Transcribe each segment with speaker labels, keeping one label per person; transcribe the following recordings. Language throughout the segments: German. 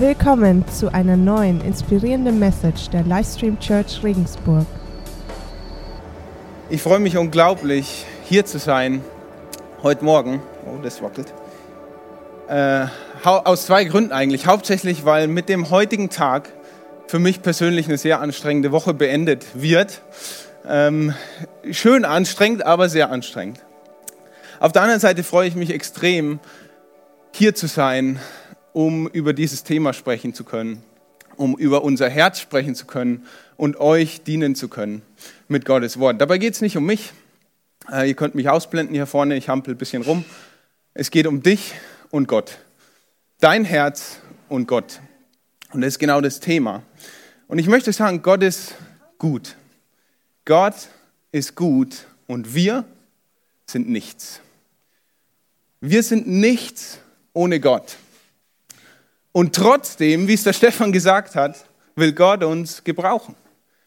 Speaker 1: Willkommen zu einer neuen inspirierenden Message der Livestream Church Regensburg.
Speaker 2: Ich freue mich unglaublich, hier zu sein heute Morgen. Oh, das wackelt. Äh, aus zwei Gründen eigentlich. Hauptsächlich, weil mit dem heutigen Tag für mich persönlich eine sehr anstrengende Woche beendet wird. Ähm, schön anstrengend, aber sehr anstrengend. Auf der anderen Seite freue ich mich extrem, hier zu sein, um über dieses Thema sprechen zu können, um über unser Herz sprechen zu können und euch dienen zu können mit Gottes Wort. Dabei geht es nicht um mich. Äh, ihr könnt mich ausblenden hier vorne, ich hampel ein bisschen rum. Es geht um dich und Gott. Dein Herz und Gott. Und das ist genau das Thema. Und ich möchte sagen, Gott ist gut. Gott ist gut und wir sind nichts. Wir sind nichts ohne Gott. Und trotzdem, wie es der Stefan gesagt hat, will Gott uns gebrauchen.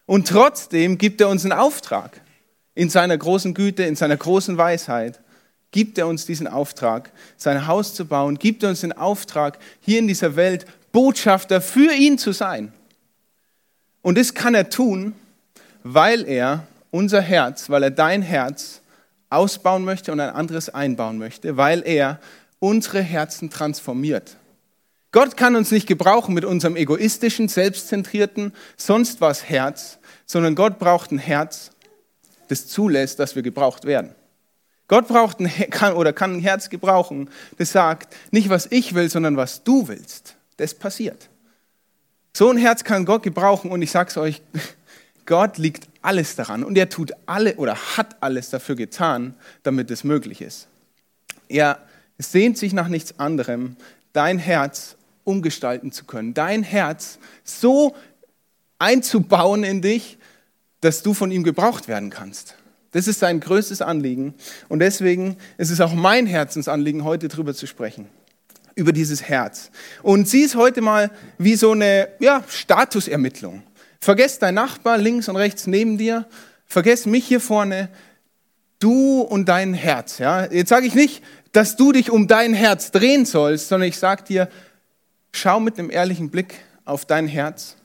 Speaker 2: Und trotzdem gibt er uns einen Auftrag. In seiner großen Güte, in seiner großen Weisheit gibt er uns diesen Auftrag, sein Haus zu bauen, gibt er uns den Auftrag, hier in dieser Welt Botschafter für ihn zu sein. Und das kann er tun, weil er unser Herz, weil er dein Herz ausbauen möchte und ein anderes einbauen möchte, weil er unsere Herzen transformiert. Gott kann uns nicht gebrauchen mit unserem egoistischen, selbstzentrierten, sonst was Herz, sondern Gott braucht ein Herz, das zulässt, dass wir gebraucht werden. Gott braucht ein, kann, oder kann ein Herz gebrauchen, das sagt, nicht was ich will, sondern was du willst. Das passiert. So ein Herz kann Gott gebrauchen und ich sage es euch, Gott liegt alles daran und er tut alle oder hat alles dafür getan, damit es möglich ist. Er sehnt sich nach nichts anderem, dein Herz umgestalten zu können, dein Herz so einzubauen in dich, dass du von ihm gebraucht werden kannst. Das ist sein größtes Anliegen und deswegen ist es auch mein Herzensanliegen, heute darüber zu sprechen, über dieses Herz. Und sieh es heute mal wie so eine ja, Statusermittlung. Vergess dein Nachbar links und rechts neben dir, vergess mich hier vorne, du und dein Herz. Ja? Jetzt sage ich nicht, dass du dich um dein Herz drehen sollst, sondern ich sage dir, schau mit einem ehrlichen Blick auf dein Herz,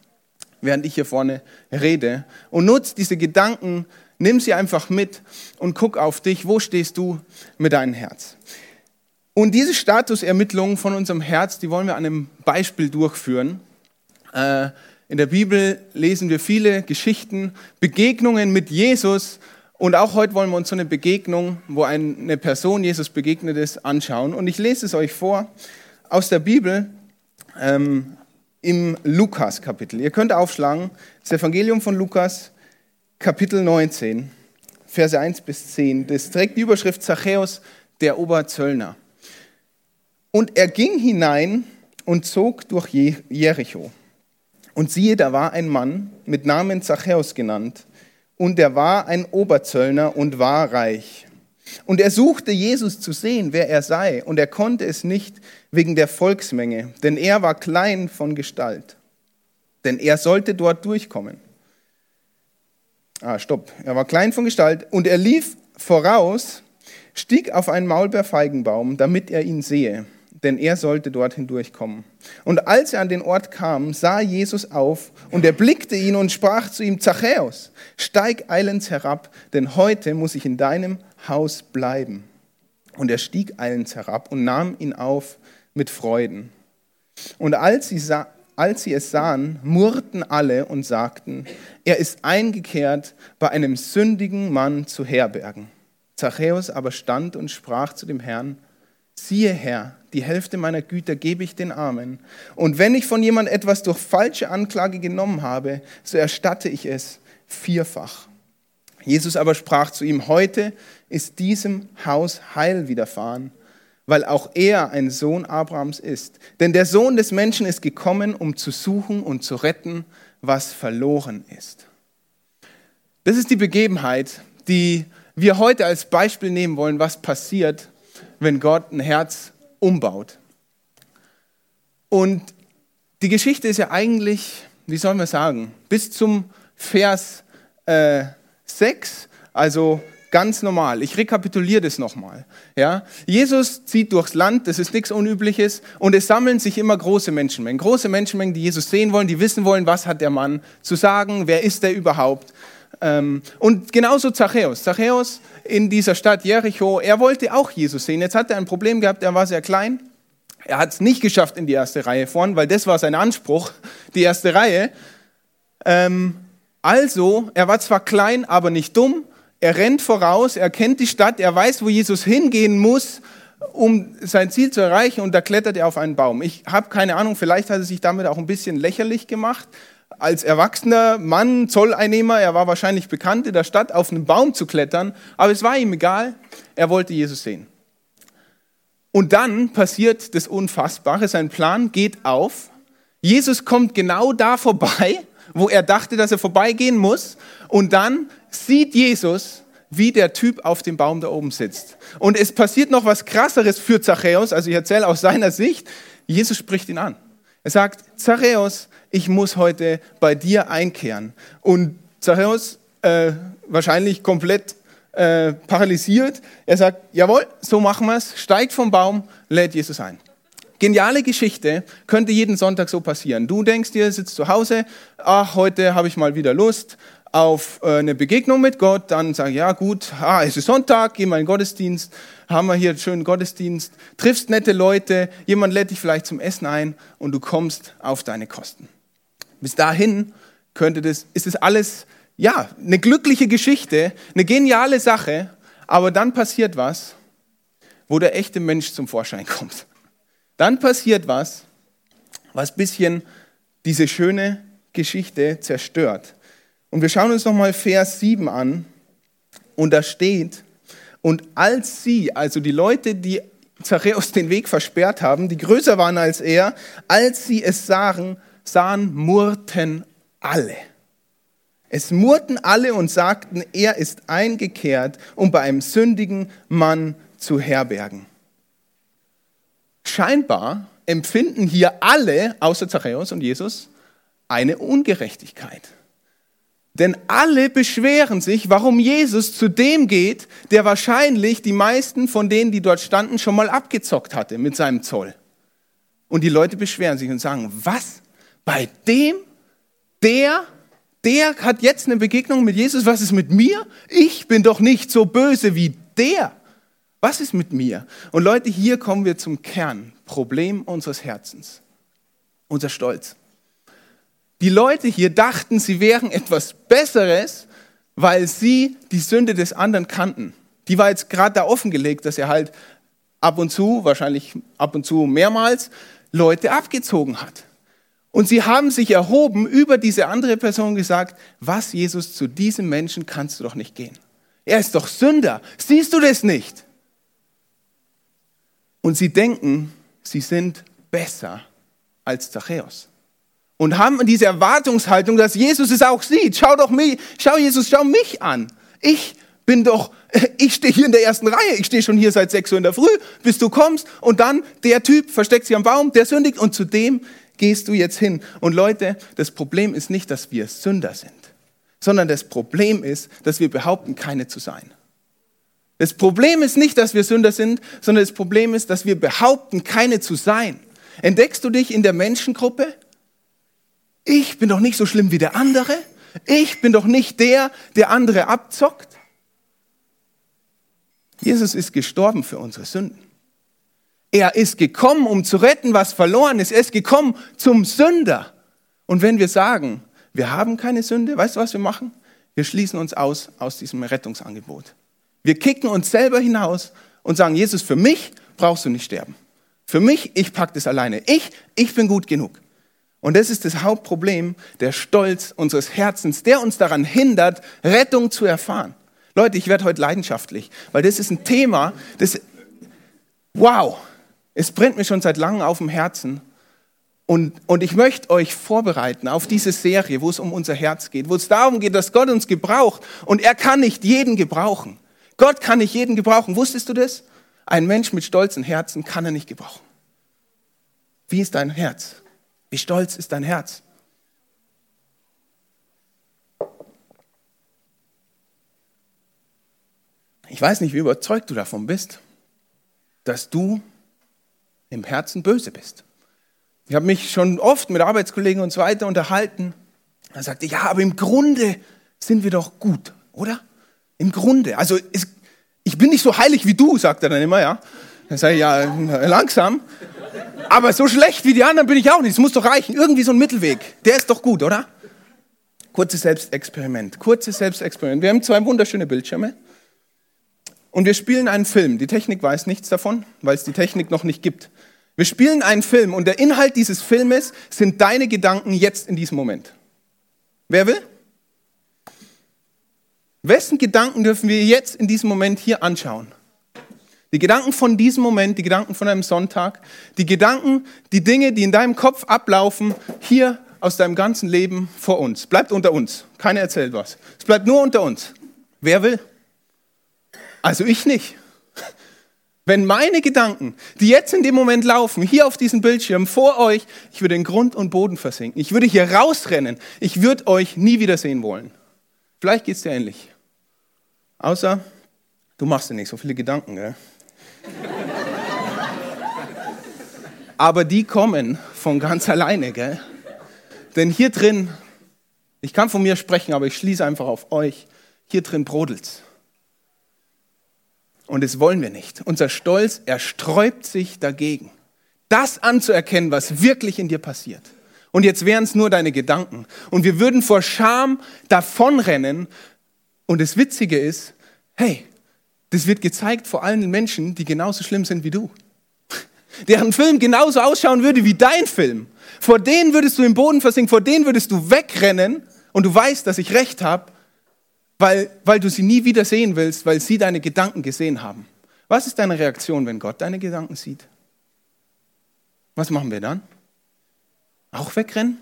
Speaker 2: während ich hier vorne rede und nutz diese Gedanken, nimm sie einfach mit und guck auf dich, wo stehst du mit deinem Herz. Und diese Statusermittlung von unserem Herz, die wollen wir an einem Beispiel durchführen. Äh, in der Bibel lesen wir viele Geschichten, Begegnungen mit Jesus und auch heute wollen wir uns so eine Begegnung, wo eine Person Jesus begegnet ist, anschauen. Und ich lese es euch vor aus der Bibel ähm, im Lukas-Kapitel. Ihr könnt aufschlagen, das Evangelium von Lukas, Kapitel 19, Verse 1 bis 10. Das trägt die Überschrift Zachäus, der Oberzöllner. Und er ging hinein und zog durch Jericho. Und siehe, da war ein Mann mit Namen Zachäus genannt, und er war ein Oberzöllner und war reich. Und er suchte Jesus zu sehen, wer er sei, und er konnte es nicht wegen der Volksmenge, denn er war klein von Gestalt. Denn er sollte dort durchkommen. Ah, stopp. Er war klein von Gestalt und er lief voraus, stieg auf einen Maulbeerfeigenbaum, damit er ihn sehe denn er sollte dorthin durchkommen. Und als er an den Ort kam, sah Jesus auf und er blickte ihn und sprach zu ihm, Zachäus, steig eilends herab, denn heute muss ich in deinem Haus bleiben. Und er stieg eilends herab und nahm ihn auf mit Freuden. Und als sie, sah, als sie es sahen, murrten alle und sagten, er ist eingekehrt, bei einem sündigen Mann zu herbergen. Zachäus aber stand und sprach zu dem Herrn, siehe Herr, die Hälfte meiner Güter gebe ich den Armen. Und wenn ich von jemand etwas durch falsche Anklage genommen habe, so erstatte ich es vierfach. Jesus aber sprach zu ihm, heute ist diesem Haus Heil widerfahren, weil auch er ein Sohn Abrahams ist. Denn der Sohn des Menschen ist gekommen, um zu suchen und zu retten, was verloren ist. Das ist die Begebenheit, die wir heute als Beispiel nehmen wollen, was passiert, wenn Gott ein Herz umbaut. Und die Geschichte ist ja eigentlich, wie sollen wir sagen, bis zum Vers äh, 6, also ganz normal. Ich rekapituliere das nochmal. Ja? Jesus zieht durchs Land, das ist nichts Unübliches, und es sammeln sich immer große Menschenmengen. Große Menschenmengen, die Jesus sehen wollen, die wissen wollen, was hat der Mann zu sagen, wer ist er überhaupt. Ähm, und genauso Zachäus. Zachäus in dieser Stadt Jericho, er wollte auch Jesus sehen. Jetzt hat er ein Problem gehabt, er war sehr klein. Er hat es nicht geschafft in die erste Reihe vorn, weil das war sein Anspruch, die erste Reihe. Ähm, also, er war zwar klein, aber nicht dumm er rennt voraus, er kennt die Stadt, er weiß, wo Jesus hingehen muss, um sein Ziel zu erreichen und da klettert er auf einen Baum. Ich habe keine Ahnung, vielleicht hat er sich damit auch ein bisschen lächerlich gemacht. Als erwachsener Mann, Zolleinnehmer, er war wahrscheinlich bekannt in der Stadt, auf einen Baum zu klettern, aber es war ihm egal, er wollte Jesus sehen. Und dann passiert das Unfassbare, sein Plan geht auf. Jesus kommt genau da vorbei, wo er dachte, dass er vorbeigehen muss. Und dann sieht Jesus, wie der Typ auf dem Baum da oben sitzt. Und es passiert noch was Krasseres für Zachäus, also ich erzähle aus seiner Sicht. Jesus spricht ihn an. Er sagt, Zachäus, ich muss heute bei dir einkehren. Und Zachäus, äh, wahrscheinlich komplett äh, paralysiert, er sagt, jawohl, so machen wir es, steigt vom Baum, lädt Jesus ein. Geniale Geschichte, könnte jeden Sonntag so passieren. Du denkst dir, sitzt zu Hause, ach, heute habe ich mal wieder Lust, auf äh, eine Begegnung mit Gott, dann ich, ja gut, ah, es ist Sonntag, geh mal in den Gottesdienst, haben wir hier einen schönen Gottesdienst, triffst nette Leute, jemand lädt dich vielleicht zum Essen ein und du kommst auf deine Kosten. Bis dahin könnte das, ist es alles, ja, eine glückliche Geschichte, eine geniale Sache, aber dann passiert was, wo der echte Mensch zum Vorschein kommt. Dann passiert was, was bisschen diese schöne Geschichte zerstört. Und wir schauen uns nochmal Vers 7 an. Und da steht, und als sie, also die Leute, die Zachäus den Weg versperrt haben, die größer waren als er, als sie es sahen, sahen, murrten alle. Es murrten alle und sagten, er ist eingekehrt, um bei einem sündigen Mann zu herbergen. Scheinbar empfinden hier alle, außer Zachäus und Jesus, eine Ungerechtigkeit. Denn alle beschweren sich, warum Jesus zu dem geht, der wahrscheinlich die meisten von denen, die dort standen, schon mal abgezockt hatte mit seinem Zoll. Und die Leute beschweren sich und sagen, was? Bei dem? Der? Der hat jetzt eine Begegnung mit Jesus. Was ist mit mir? Ich bin doch nicht so böse wie der. Was ist mit mir? Und Leute, hier kommen wir zum Kernproblem unseres Herzens. Unser Stolz. Die Leute hier dachten, sie wären etwas Besseres, weil sie die Sünde des anderen kannten. Die war jetzt gerade da offengelegt, dass er halt ab und zu, wahrscheinlich ab und zu mehrmals, Leute abgezogen hat. Und sie haben sich erhoben über diese andere Person gesagt, was Jesus zu diesem Menschen kannst du doch nicht gehen. Er ist doch Sünder. Siehst du das nicht? Und sie denken, sie sind besser als Zachäus und haben diese Erwartungshaltung, dass Jesus es auch sieht. Schau doch mich, schau Jesus, schau mich an. Ich bin doch, ich stehe hier in der ersten Reihe, ich stehe schon hier seit 6 Uhr in der Früh, bis du kommst und dann der Typ versteckt sich am Baum, der sündigt und zu dem gehst du jetzt hin. Und Leute, das Problem ist nicht, dass wir Sünder sind, sondern das Problem ist, dass wir behaupten, keine zu sein. Das Problem ist nicht, dass wir Sünder sind, sondern das Problem ist, dass wir behaupten, keine zu sein. Entdeckst du dich in der Menschengruppe? Ich bin doch nicht so schlimm wie der andere. Ich bin doch nicht der, der andere abzockt. Jesus ist gestorben für unsere Sünden. Er ist gekommen, um zu retten, was verloren ist. Er ist gekommen zum Sünder. Und wenn wir sagen, wir haben keine Sünde, weißt du, was wir machen? Wir schließen uns aus aus diesem Rettungsangebot. Wir kicken uns selber hinaus und sagen, Jesus, für mich brauchst du nicht sterben. Für mich, ich pack das alleine. Ich, ich bin gut genug. Und das ist das Hauptproblem, der Stolz unseres Herzens, der uns daran hindert, Rettung zu erfahren. Leute, ich werde heute leidenschaftlich, weil das ist ein Thema, das, wow, es brennt mir schon seit langem auf dem Herzen. Und, und ich möchte euch vorbereiten auf diese Serie, wo es um unser Herz geht, wo es darum geht, dass Gott uns gebraucht und er kann nicht jeden gebrauchen. Gott kann nicht jeden gebrauchen. Wusstest du das? Ein Mensch mit stolzen Herzen kann er nicht gebrauchen. Wie ist dein Herz? Wie stolz ist dein Herz? Ich weiß nicht, wie überzeugt du davon bist, dass du im Herzen böse bist. Ich habe mich schon oft mit Arbeitskollegen und so weiter unterhalten. Er sagte, ja, aber im Grunde sind wir doch gut, oder? Im Grunde. Also es, ich bin nicht so heilig wie du, sagt er dann immer, ja. Dann sage ich, ja, langsam. Aber so schlecht wie die anderen bin ich auch nicht. Es muss doch reichen. Irgendwie so ein Mittelweg. Der ist doch gut, oder? Kurzes Selbstexperiment. Kurzes Selbstexperiment. Wir haben zwei wunderschöne Bildschirme. Und wir spielen einen Film. Die Technik weiß nichts davon, weil es die Technik noch nicht gibt. Wir spielen einen Film und der Inhalt dieses Filmes sind deine Gedanken jetzt in diesem Moment. Wer will? Wessen Gedanken dürfen wir jetzt in diesem Moment hier anschauen? Die Gedanken von diesem Moment, die Gedanken von einem Sonntag, die Gedanken, die Dinge, die in deinem Kopf ablaufen, hier aus deinem ganzen Leben vor uns. Bleibt unter uns. Keiner erzählt was. Es bleibt nur unter uns. Wer will? Also ich nicht. Wenn meine Gedanken, die jetzt in dem Moment laufen, hier auf diesem Bildschirm vor euch, ich würde in Grund und Boden versinken. Ich würde hier rausrennen. Ich würde euch nie wiedersehen wollen. Vielleicht geht es dir ähnlich. Außer, du machst dir nicht so viele Gedanken. Gell? Aber die kommen von ganz alleine. Gell? Denn hier drin, ich kann von mir sprechen, aber ich schließe einfach auf euch, hier drin brodelt's. Und das wollen wir nicht. Unser Stolz, er sträubt sich dagegen, das anzuerkennen, was wirklich in dir passiert. Und jetzt wären es nur deine Gedanken. Und wir würden vor Scham davonrennen. Und das Witzige ist, hey, das wird gezeigt vor allen Menschen, die genauso schlimm sind wie du. Deren Film genauso ausschauen würde wie dein Film. Vor denen würdest du im Boden versinken, vor denen würdest du wegrennen und du weißt, dass ich recht habe weil, weil du sie nie wieder sehen willst, weil sie deine Gedanken gesehen haben. Was ist deine Reaktion, wenn Gott deine Gedanken sieht? Was machen wir dann? Auch wegrennen?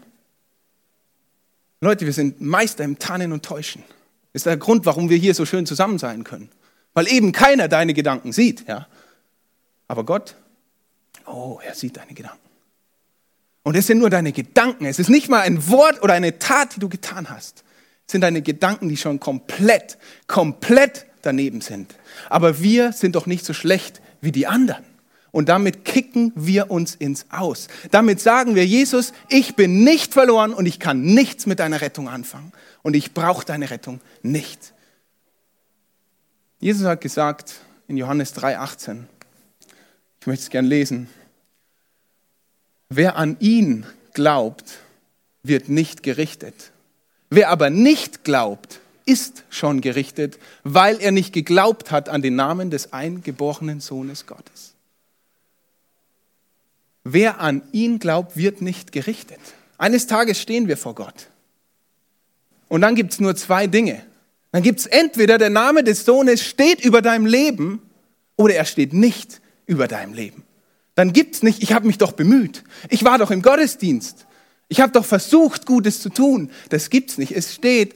Speaker 2: Leute, wir sind Meister im Tarnen und Täuschen. Ist der Grund, warum wir hier so schön zusammen sein können. Weil eben keiner deine Gedanken sieht. Ja? Aber Gott, oh, er sieht deine Gedanken. Und es sind nur deine Gedanken. Es ist nicht mal ein Wort oder eine Tat, die du getan hast sind deine Gedanken, die schon komplett, komplett daneben sind. Aber wir sind doch nicht so schlecht wie die anderen. Und damit kicken wir uns ins Aus. Damit sagen wir, Jesus, ich bin nicht verloren und ich kann nichts mit deiner Rettung anfangen. Und ich brauche deine Rettung nicht. Jesus hat gesagt in Johannes 3,18, ich möchte es gern lesen, wer an ihn glaubt, wird nicht gerichtet. Wer aber nicht glaubt, ist schon gerichtet, weil er nicht geglaubt hat an den Namen des eingeborenen Sohnes Gottes. Wer an ihn glaubt, wird nicht gerichtet. Eines Tages stehen wir vor Gott. Und dann gibt es nur zwei Dinge. Dann gibt es entweder der Name des Sohnes steht über deinem Leben oder er steht nicht über deinem Leben. Dann gibt es nicht, ich habe mich doch bemüht. Ich war doch im Gottesdienst. Ich habe doch versucht, Gutes zu tun. Das gibt's nicht. Es steht,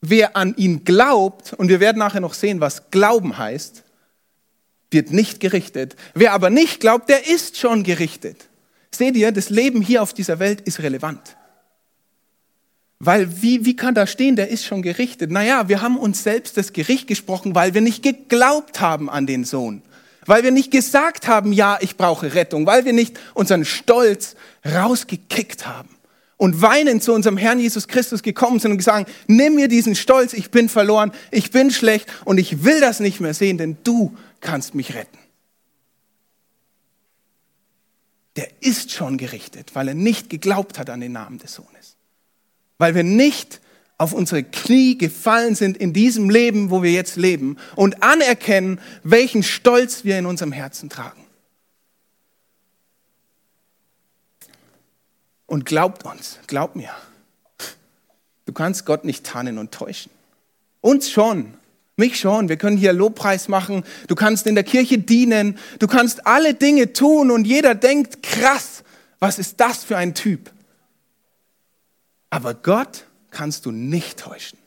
Speaker 2: wer an ihn glaubt, und wir werden nachher noch sehen, was Glauben heißt, wird nicht gerichtet. Wer aber nicht glaubt, der ist schon gerichtet. Seht ihr, das Leben hier auf dieser Welt ist relevant. Weil wie, wie kann da stehen, der ist schon gerichtet? Naja, wir haben uns selbst das Gericht gesprochen, weil wir nicht geglaubt haben an den Sohn. Weil wir nicht gesagt haben, ja, ich brauche Rettung. Weil wir nicht unseren Stolz rausgekickt haben. Und weinend zu unserem Herrn Jesus Christus gekommen sind und gesagt, nimm mir diesen Stolz, ich bin verloren, ich bin schlecht und ich will das nicht mehr sehen, denn du kannst mich retten. Der ist schon gerichtet, weil er nicht geglaubt hat an den Namen des Sohnes. Weil wir nicht auf unsere Knie gefallen sind in diesem Leben, wo wir jetzt leben und anerkennen, welchen Stolz wir in unserem Herzen tragen. Und glaubt uns, glaubt mir, du kannst Gott nicht tarnen und täuschen. Uns schon, mich schon. Wir können hier Lobpreis machen. Du kannst in der Kirche dienen. Du kannst alle Dinge tun und jeder denkt, krass, was ist das für ein Typ? Aber Gott kannst du nicht täuschen.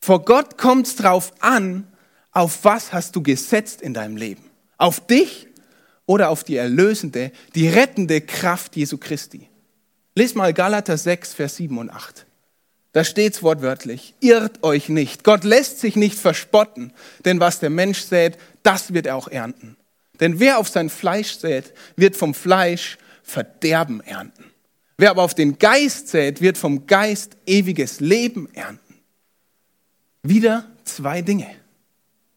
Speaker 2: Vor Gott kommt es drauf an, auf was hast du gesetzt in deinem Leben? Auf dich oder auf die erlösende, die rettende Kraft Jesu Christi? Lies mal Galater 6, Vers 7 und 8. Da steht's wortwörtlich. Irrt euch nicht. Gott lässt sich nicht verspotten, denn was der Mensch sät, das wird er auch ernten. Denn wer auf sein Fleisch sät, wird vom Fleisch Verderben ernten. Wer aber auf den Geist sät, wird vom Geist ewiges Leben ernten. Wieder zwei Dinge.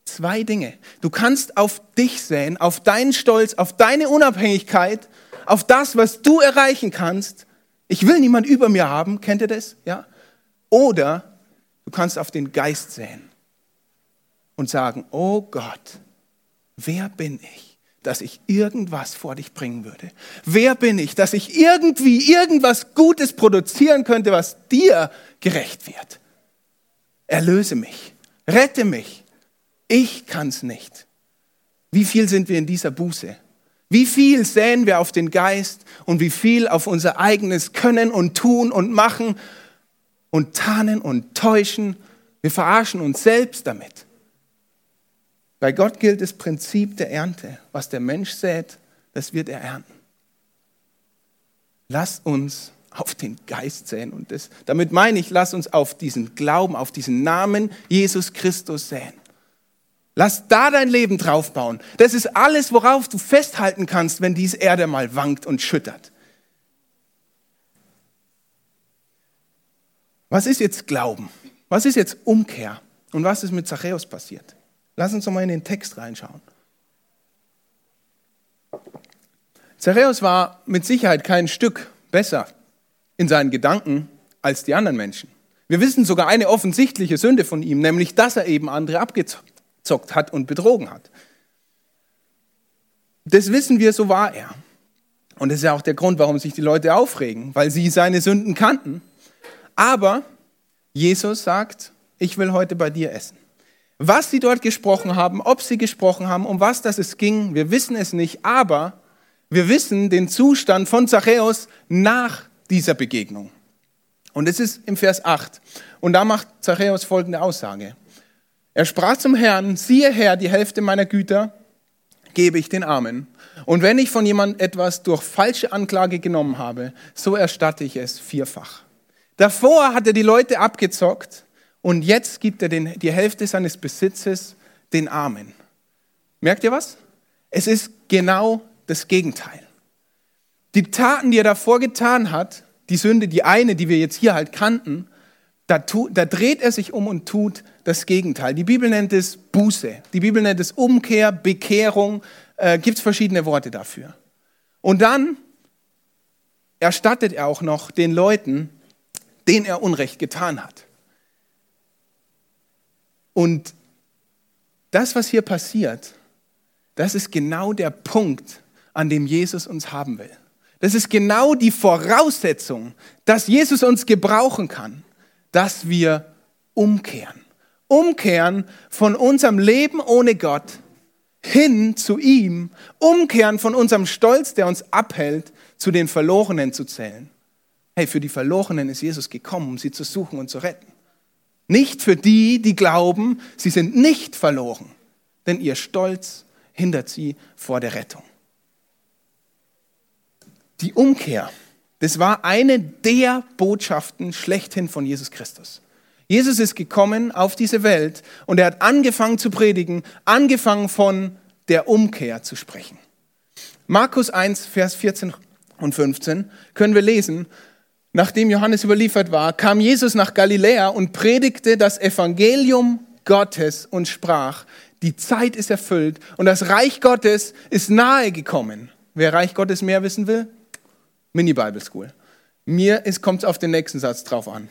Speaker 2: Zwei Dinge. Du kannst auf dich säen, auf deinen Stolz, auf deine Unabhängigkeit, auf das, was du erreichen kannst. Ich will niemand über mir haben, kennt ihr das? Ja? Oder du kannst auf den Geist säen und sagen, oh Gott, wer bin ich, dass ich irgendwas vor dich bringen würde? Wer bin ich, dass ich irgendwie irgendwas Gutes produzieren könnte, was dir gerecht wird? Erlöse mich, rette mich. Ich kann's nicht. Wie viel sind wir in dieser Buße? Wie viel säen wir auf den Geist und wie viel auf unser eigenes Können und Tun und Machen und tarnen und täuschen. Wir verarschen uns selbst damit. Bei Gott gilt das Prinzip der Ernte. Was der Mensch sät, das wird er ernten. Lass uns auf den Geist säen. Und das, damit meine ich, lass uns auf diesen Glauben, auf diesen Namen Jesus Christus säen. Lass da dein Leben draufbauen. Das ist alles, worauf du festhalten kannst, wenn diese Erde mal wankt und schüttert. Was ist jetzt Glauben? Was ist jetzt Umkehr? Und was ist mit Zachäus passiert? Lass uns doch mal in den Text reinschauen. Zachäus war mit Sicherheit kein Stück besser in seinen Gedanken als die anderen Menschen. Wir wissen sogar eine offensichtliche Sünde von ihm, nämlich dass er eben andere abgezockt hat und betrogen hat. Das wissen wir, so war er. Und das ist ja auch der Grund, warum sich die Leute aufregen, weil sie seine Sünden kannten aber Jesus sagt, ich will heute bei dir essen. Was sie dort gesprochen haben, ob sie gesprochen haben, um was das es ging, wir wissen es nicht, aber wir wissen den Zustand von Zachäus nach dieser Begegnung. Und es ist im Vers 8. Und da macht Zachäus folgende Aussage. Er sprach zum Herrn, siehe Herr, die Hälfte meiner Güter gebe ich den Armen. Und wenn ich von jemand etwas durch falsche Anklage genommen habe, so erstatte ich es vierfach. Davor hat er die Leute abgezockt und jetzt gibt er den, die Hälfte seines Besitzes den Armen. Merkt ihr was? Es ist genau das Gegenteil. Die Taten, die er davor getan hat, die Sünde, die eine, die wir jetzt hier halt kannten, da, tu, da dreht er sich um und tut das Gegenteil. Die Bibel nennt es Buße. Die Bibel nennt es Umkehr, Bekehrung. Äh, Gibt es verschiedene Worte dafür. Und dann erstattet er auch noch den Leuten den er Unrecht getan hat. Und das, was hier passiert, das ist genau der Punkt, an dem Jesus uns haben will. Das ist genau die Voraussetzung, dass Jesus uns gebrauchen kann, dass wir umkehren. Umkehren von unserem Leben ohne Gott hin zu ihm, umkehren von unserem Stolz, der uns abhält, zu den Verlorenen zu zählen. Hey, für die Verlorenen ist Jesus gekommen, um sie zu suchen und zu retten. Nicht für die, die glauben, sie sind nicht verloren, denn ihr Stolz hindert sie vor der Rettung. Die Umkehr, das war eine der Botschaften schlechthin von Jesus Christus. Jesus ist gekommen auf diese Welt und er hat angefangen zu predigen, angefangen von der Umkehr zu sprechen. Markus 1, Vers 14 und 15 können wir lesen, Nachdem Johannes überliefert war, kam Jesus nach Galiläa und predigte das Evangelium Gottes und sprach, die Zeit ist erfüllt und das Reich Gottes ist nahe gekommen. Wer Reich Gottes mehr wissen will? Mini Bible School. Mir kommt es auf den nächsten Satz drauf an.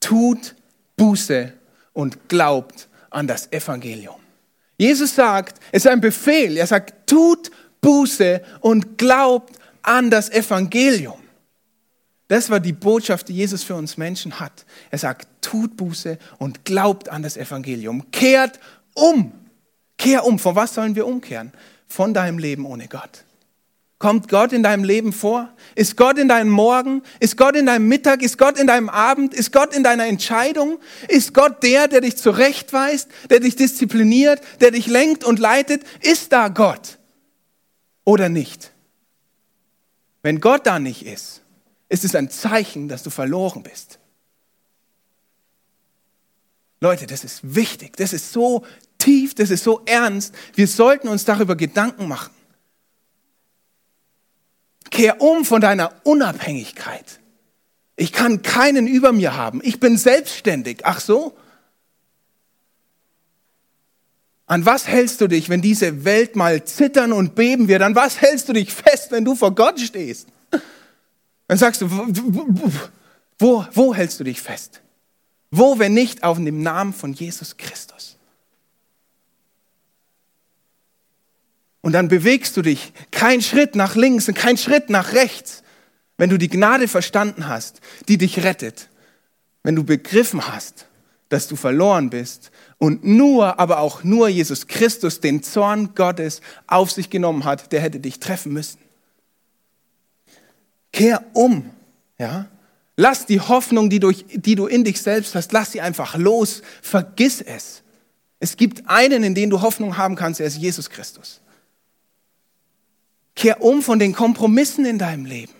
Speaker 2: Tut Buße und glaubt an das Evangelium. Jesus sagt, es ist ein Befehl. Er sagt, tut Buße und glaubt an das Evangelium. Das war die Botschaft, die Jesus für uns Menschen hat. Er sagt, tut Buße und glaubt an das Evangelium. Kehrt um. Kehr um. Von was sollen wir umkehren? Von deinem Leben ohne Gott. Kommt Gott in deinem Leben vor? Ist Gott in deinem Morgen? Ist Gott in deinem Mittag? Ist Gott in deinem Abend? Ist Gott in deiner Entscheidung? Ist Gott der, der dich zurechtweist, der dich diszipliniert, der dich lenkt und leitet? Ist da Gott oder nicht? Wenn Gott da nicht ist, ist es ein Zeichen, dass du verloren bist. Leute, das ist wichtig, das ist so tief, das ist so ernst. Wir sollten uns darüber Gedanken machen. Kehr um von deiner Unabhängigkeit. Ich kann keinen über mir haben. Ich bin selbstständig. Ach so? An was hältst du dich, wenn diese Welt mal zittern und beben wird? An was hältst du dich fest, wenn du vor Gott stehst? Dann sagst du, wo, wo hältst du dich fest? Wo, wenn nicht auf dem Namen von Jesus Christus? Und dann bewegst du dich kein Schritt nach links und kein Schritt nach rechts, wenn du die Gnade verstanden hast, die dich rettet, wenn du begriffen hast, dass du verloren bist und nur, aber auch nur Jesus Christus den Zorn Gottes auf sich genommen hat, der hätte dich treffen müssen. Kehr um, ja? Lass die Hoffnung, die, durch, die du in dich selbst hast, lass sie einfach los. Vergiss es. Es gibt einen, in den du Hoffnung haben kannst, er ist Jesus Christus. Kehr um von den Kompromissen in deinem Leben.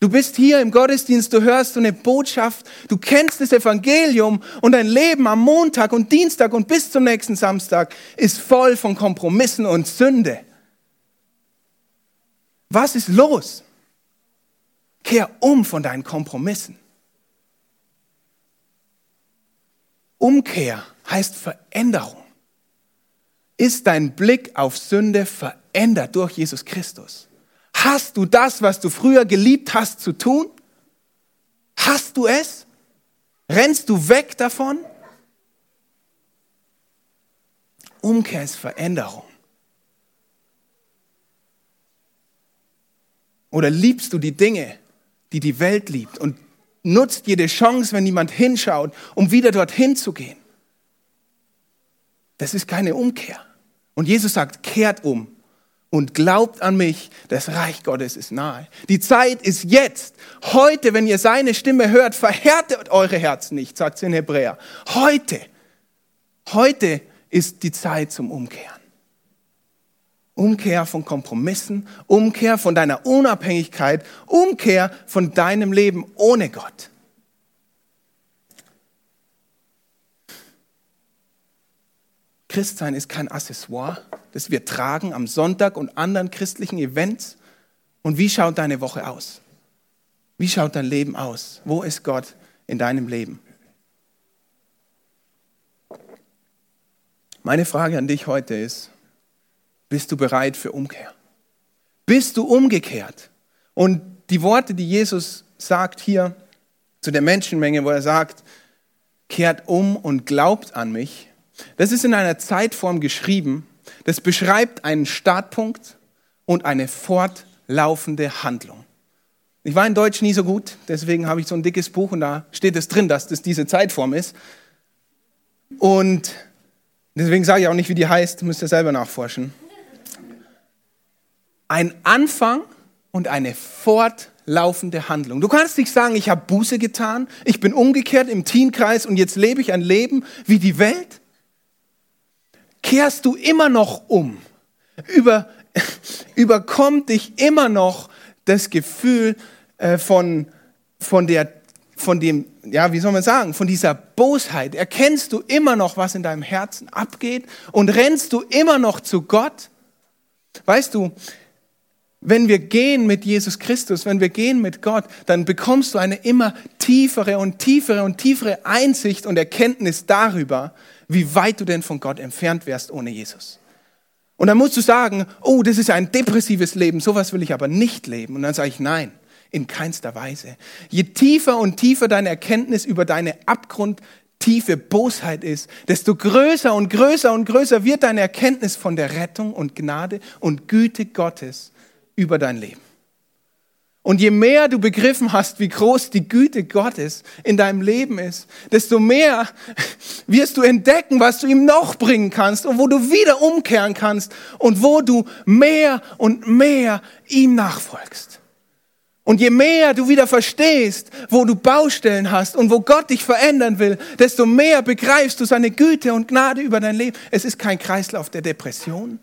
Speaker 2: Du bist hier im Gottesdienst, du hörst so eine Botschaft, du kennst das Evangelium und dein Leben am Montag und Dienstag und bis zum nächsten Samstag ist voll von Kompromissen und Sünde. Was ist los? Kehr um von deinen Kompromissen. Umkehr heißt Veränderung. Ist dein Blick auf Sünde verändert durch Jesus Christus? Hast du das, was du früher geliebt hast zu tun? Hast du es? Rennst du weg davon? Umkehr ist Veränderung. Oder liebst du die Dinge, die die Welt liebt und nutzt jede Chance, wenn niemand hinschaut, um wieder dorthin zu gehen. Das ist keine Umkehr. Und Jesus sagt, kehrt um und glaubt an mich, das Reich Gottes ist nahe. Die Zeit ist jetzt. Heute, wenn ihr seine Stimme hört, verhärtet eure Herzen nicht, sagt es in Hebräer. Heute, heute ist die Zeit zum Umkehren. Umkehr von Kompromissen, Umkehr von deiner Unabhängigkeit, Umkehr von deinem Leben ohne Gott. Christsein ist kein Accessoire, das wir tragen am Sonntag und anderen christlichen Events. Und wie schaut deine Woche aus? Wie schaut dein Leben aus? Wo ist Gott in deinem Leben? Meine Frage an dich heute ist, bist du bereit für Umkehr? Bist du umgekehrt? Und die Worte, die Jesus sagt hier zu der Menschenmenge, wo er sagt, kehrt um und glaubt an mich, das ist in einer Zeitform geschrieben, das beschreibt einen Startpunkt und eine fortlaufende Handlung. Ich war in Deutsch nie so gut, deswegen habe ich so ein dickes Buch und da steht es drin, dass das diese Zeitform ist. Und deswegen sage ich auch nicht, wie die heißt, müsst ihr selber nachforschen ein Anfang und eine fortlaufende Handlung. Du kannst nicht sagen, ich habe Buße getan, ich bin umgekehrt im Teenkreis und jetzt lebe ich ein Leben wie die Welt. Kehrst du immer noch um? Über, überkommt dich immer noch das Gefühl äh, von, von der von dem, ja, wie soll man sagen, von dieser Bosheit, erkennst du immer noch, was in deinem Herzen abgeht und rennst du immer noch zu Gott? Weißt du, wenn wir gehen mit Jesus Christus, wenn wir gehen mit Gott, dann bekommst du eine immer tiefere und tiefere und tiefere Einsicht und Erkenntnis darüber, wie weit du denn von Gott entfernt wärst ohne Jesus. Und dann musst du sagen, oh, das ist ein depressives Leben, sowas will ich aber nicht leben. Und dann sage ich, nein, in keinster Weise. Je tiefer und tiefer deine Erkenntnis über deine abgrundtiefe Bosheit ist, desto größer und größer und größer wird deine Erkenntnis von der Rettung und Gnade und Güte Gottes über dein Leben. Und je mehr du begriffen hast, wie groß die Güte Gottes in deinem Leben ist, desto mehr wirst du entdecken, was du ihm noch bringen kannst und wo du wieder umkehren kannst und wo du mehr und mehr ihm nachfolgst. Und je mehr du wieder verstehst, wo du Baustellen hast und wo Gott dich verändern will, desto mehr begreifst du seine Güte und Gnade über dein Leben. Es ist kein Kreislauf der Depression.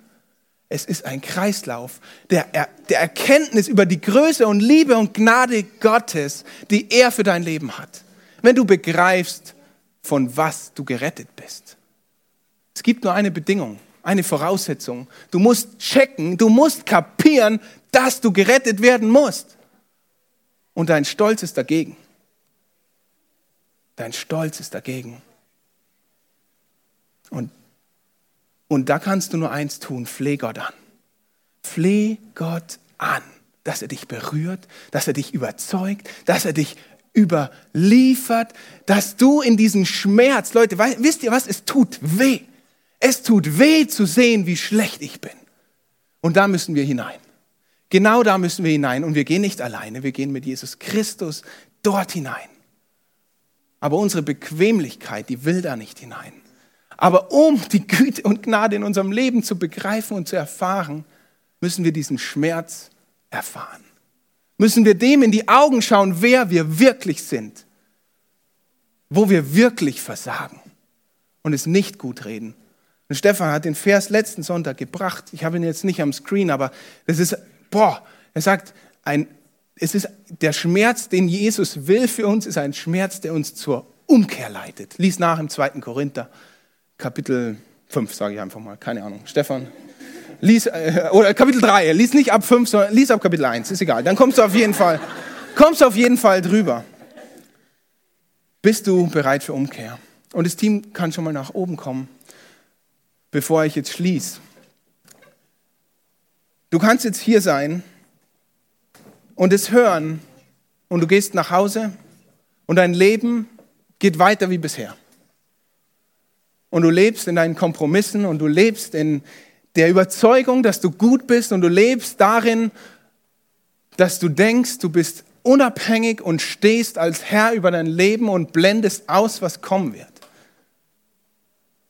Speaker 2: Es ist ein Kreislauf der, der Erkenntnis über die Größe und Liebe und Gnade Gottes, die er für dein Leben hat. Wenn du begreifst, von was du gerettet bist. Es gibt nur eine Bedingung, eine Voraussetzung. Du musst checken, du musst kapieren, dass du gerettet werden musst. Und dein Stolz ist dagegen. Dein Stolz ist dagegen. Und, und da kannst du nur eins tun, fleh Gott an. Fleh Gott an, dass er dich berührt, dass er dich überzeugt, dass er dich überliefert, dass du in diesen Schmerz, Leute, wisst ihr was, es tut weh. Es tut weh zu sehen, wie schlecht ich bin. Und da müssen wir hinein. Genau da müssen wir hinein. Und wir gehen nicht alleine, wir gehen mit Jesus Christus dort hinein. Aber unsere Bequemlichkeit, die will da nicht hinein. Aber um die Güte und Gnade in unserem Leben zu begreifen und zu erfahren, müssen wir diesen Schmerz erfahren. Müssen wir dem in die Augen schauen, wer wir wirklich sind. Wo wir wirklich versagen und es nicht gut reden. Und Stefan hat den Vers letzten Sonntag gebracht. Ich habe ihn jetzt nicht am Screen, aber es ist, boah, er sagt, ein, es ist der Schmerz, den Jesus will für uns, ist ein Schmerz, der uns zur Umkehr leitet. Lies nach im 2. Korinther, Kapitel 5, sage ich einfach mal, keine Ahnung. Stefan, lies, äh, oder Kapitel 3, lies nicht ab 5, sondern lies ab Kapitel 1, ist egal. Dann kommst du auf jeden Fall, kommst du auf jeden Fall drüber. Bist du bereit für Umkehr? Und das Team kann schon mal nach oben kommen, bevor ich jetzt schließe. Du kannst jetzt hier sein und es hören und du gehst nach Hause und dein Leben geht weiter wie bisher. Und du lebst in deinen Kompromissen und du lebst in der Überzeugung, dass du gut bist und du lebst darin, dass du denkst, du bist unabhängig und stehst als Herr über dein Leben und blendest aus, was kommen wird.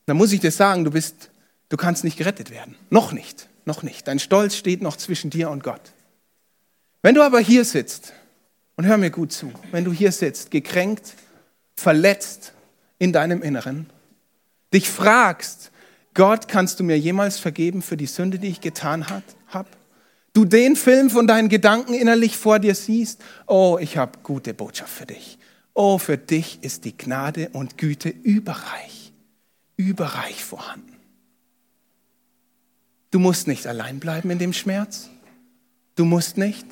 Speaker 2: Dann muss ich dir sagen, du bist, du kannst nicht gerettet werden. Noch nicht, noch nicht. Dein Stolz steht noch zwischen dir und Gott. Wenn du aber hier sitzt, und hör mir gut zu, wenn du hier sitzt, gekränkt, verletzt in deinem Inneren, dich fragst, Gott, kannst du mir jemals vergeben für die Sünde, die ich getan habe? Du den Film von deinen Gedanken innerlich vor dir siehst, oh, ich habe gute Botschaft für dich. Oh, für dich ist die Gnade und Güte überreich, überreich vorhanden. Du musst nicht allein bleiben in dem Schmerz. Du musst nicht.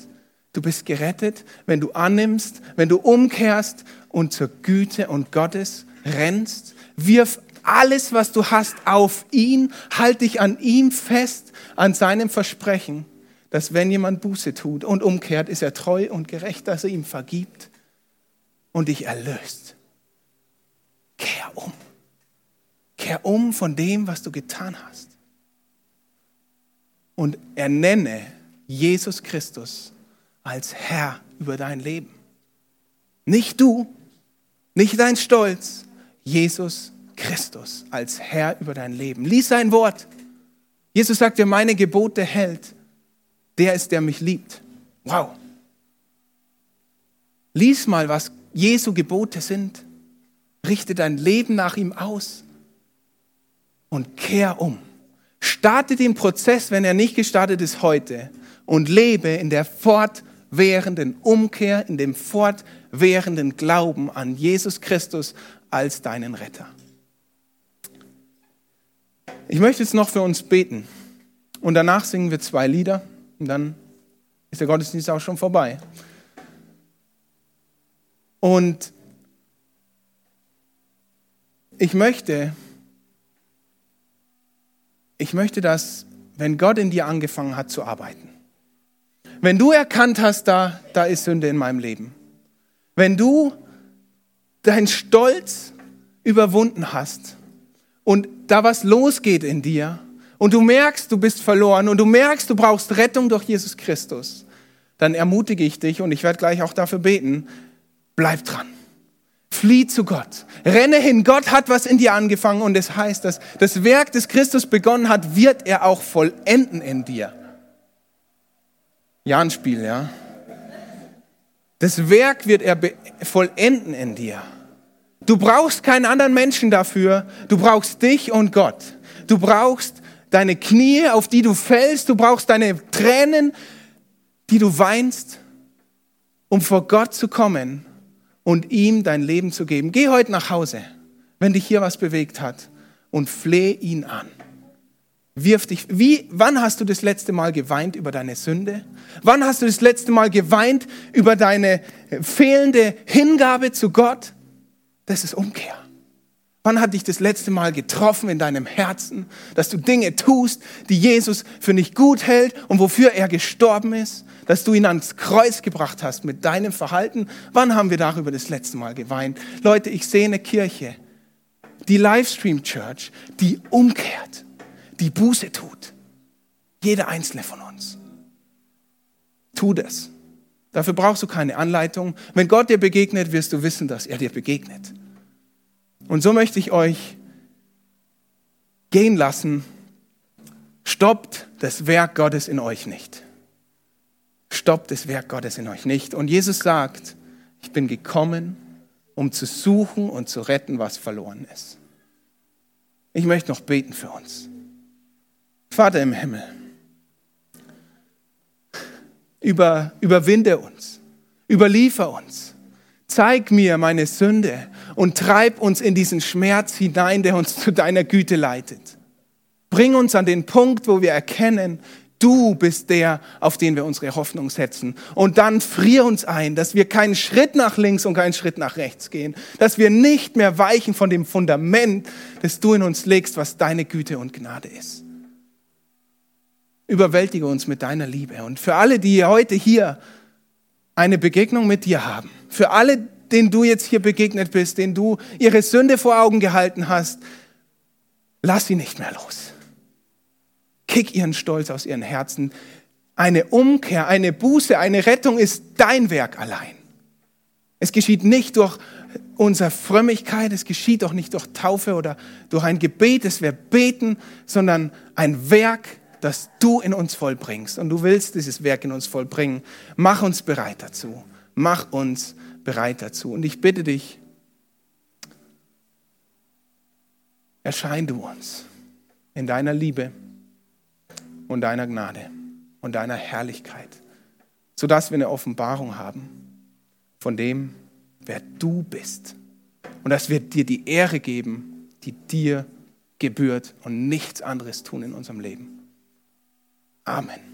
Speaker 2: Du bist gerettet, wenn du annimmst, wenn du umkehrst und zur Güte und Gottes rennst. Wirf alles, was du hast, auf ihn. Halt dich an ihm fest, an seinem Versprechen, dass wenn jemand Buße tut und umkehrt, ist er treu und gerecht, dass er ihm vergibt und dich erlöst. Kehr um. Kehr um von dem, was du getan hast. Und ernenne Jesus Christus als Herr über dein Leben. Nicht du, nicht dein Stolz, Jesus Christus als Herr über dein Leben. Lies sein Wort. Jesus sagt, wer meine Gebote hält, der ist, der mich liebt. Wow. Lies mal, was Jesu Gebote sind. Richte dein Leben nach ihm aus und kehr um. Starte den Prozess, wenn er nicht gestartet ist heute und lebe in der fortwährenden Umkehr, in dem fortwährenden Glauben an Jesus Christus als deinen Retter. Ich möchte jetzt noch für uns beten und danach singen wir zwei Lieder und dann ist der Gottesdienst auch schon vorbei. Und ich möchte, ich möchte, dass, wenn Gott in dir angefangen hat zu arbeiten, wenn du erkannt hast, da, da ist Sünde in meinem Leben. Wenn du deinen Stolz überwunden hast und da was losgeht in dir und du merkst, du bist verloren und du merkst, du brauchst Rettung durch Jesus Christus, dann ermutige ich dich und ich werde gleich auch dafür beten, bleib dran. Flieh zu Gott. Renne hin. Gott hat was in dir angefangen und es heißt, dass das Werk, das Christus begonnen hat, wird er auch vollenden in dir. Janspiel, ja. Das Werk wird er vollenden in dir. Du brauchst keinen anderen Menschen dafür. Du brauchst dich und Gott. Du brauchst deine Knie, auf die du fällst. Du brauchst deine Tränen, die du weinst, um vor Gott zu kommen und ihm dein Leben zu geben. Geh heute nach Hause wenn dich hier was bewegt hat und fleh ihn an. Wirf dich. Wie, wann hast du das letzte Mal geweint über deine Sünde? Wann hast du das letzte Mal geweint über deine fehlende Hingabe zu Gott? Das ist Umkehr. Wann hat dich das letzte Mal getroffen in deinem Herzen, dass du Dinge tust, die Jesus für nicht gut hält und wofür er gestorben ist? Dass du ihn ans Kreuz gebracht hast mit deinem Verhalten? Wann haben wir darüber das letzte Mal geweint? Leute, ich sehe eine Kirche, die Livestream Church, die umkehrt die Buße tut. Jeder einzelne von uns. Tu das. Dafür brauchst du keine Anleitung. Wenn Gott dir begegnet, wirst du wissen, dass er dir begegnet. Und so möchte ich euch gehen lassen. Stoppt das Werk Gottes in euch nicht. Stoppt das Werk Gottes in euch nicht. Und Jesus sagt, ich bin gekommen, um zu suchen und zu retten, was verloren ist. Ich möchte noch beten für uns. Vater im Himmel, über, überwinde uns, überliefer uns, zeig mir meine Sünde und treib uns in diesen Schmerz hinein, der uns zu deiner Güte leitet. Bring uns an den Punkt, wo wir erkennen, du bist der, auf den wir unsere Hoffnung setzen. Und dann frier uns ein, dass wir keinen Schritt nach links und keinen Schritt nach rechts gehen, dass wir nicht mehr weichen von dem Fundament, das du in uns legst, was deine Güte und Gnade ist. Überwältige uns mit deiner Liebe. Und für alle, die heute hier eine Begegnung mit dir haben, für alle, denen du jetzt hier begegnet bist, denen du ihre Sünde vor Augen gehalten hast, lass sie nicht mehr los. Kick ihren Stolz aus ihren Herzen. Eine Umkehr, eine Buße, eine Rettung ist dein Werk allein. Es geschieht nicht durch unsere Frömmigkeit, es geschieht auch nicht durch Taufe oder durch ein Gebet, es wir beten, sondern ein Werk das du in uns vollbringst. Und du willst dieses Werk in uns vollbringen. Mach uns bereit dazu. Mach uns bereit dazu. Und ich bitte dich, erschein du uns in deiner Liebe und deiner Gnade und deiner Herrlichkeit, sodass wir eine Offenbarung haben von dem, wer du bist. Und dass wir dir die Ehre geben, die dir gebührt und nichts anderes tun in unserem Leben. Amen.